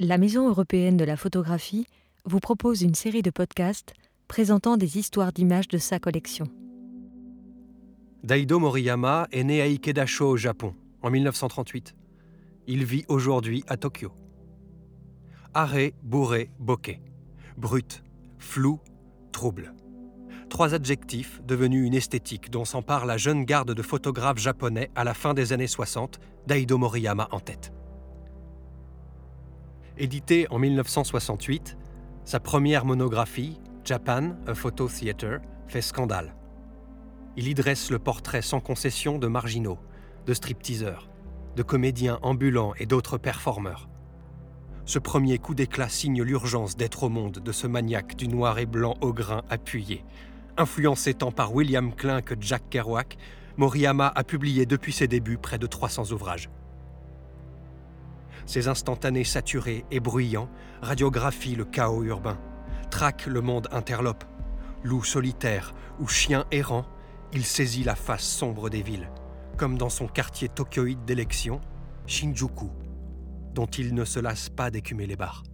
la Maison européenne de la photographie vous propose une série de podcasts présentant des histoires d'images de sa collection. Daido Moriyama est né à Ikedasho au Japon en 1938. Il vit aujourd'hui à Tokyo. Arrêt, bourré, bokeh. Brut, flou, trouble. Trois adjectifs devenus une esthétique dont s'empare la jeune garde de photographes japonais à la fin des années 60, Daido Moriyama en tête. Édité en 1968, sa première monographie, Japan, A Photo Theater, fait scandale. Il y dresse le portrait sans concession de marginaux, de stripteaseurs, de comédiens ambulants et d'autres performeurs. Ce premier coup d'éclat signe l'urgence d'être au monde de ce maniaque du noir et blanc au grain appuyé. Influencé tant par William Klein que Jack Kerouac, Moriyama a publié depuis ses débuts près de 300 ouvrages. Ces instantanés saturés et bruyants radiographient le chaos urbain, traquent le monde interlope. Loup solitaire ou chien errant, il saisit la face sombre des villes, comme dans son quartier tokyoïde d'élection, Shinjuku, dont il ne se lasse pas d'écumer les bars.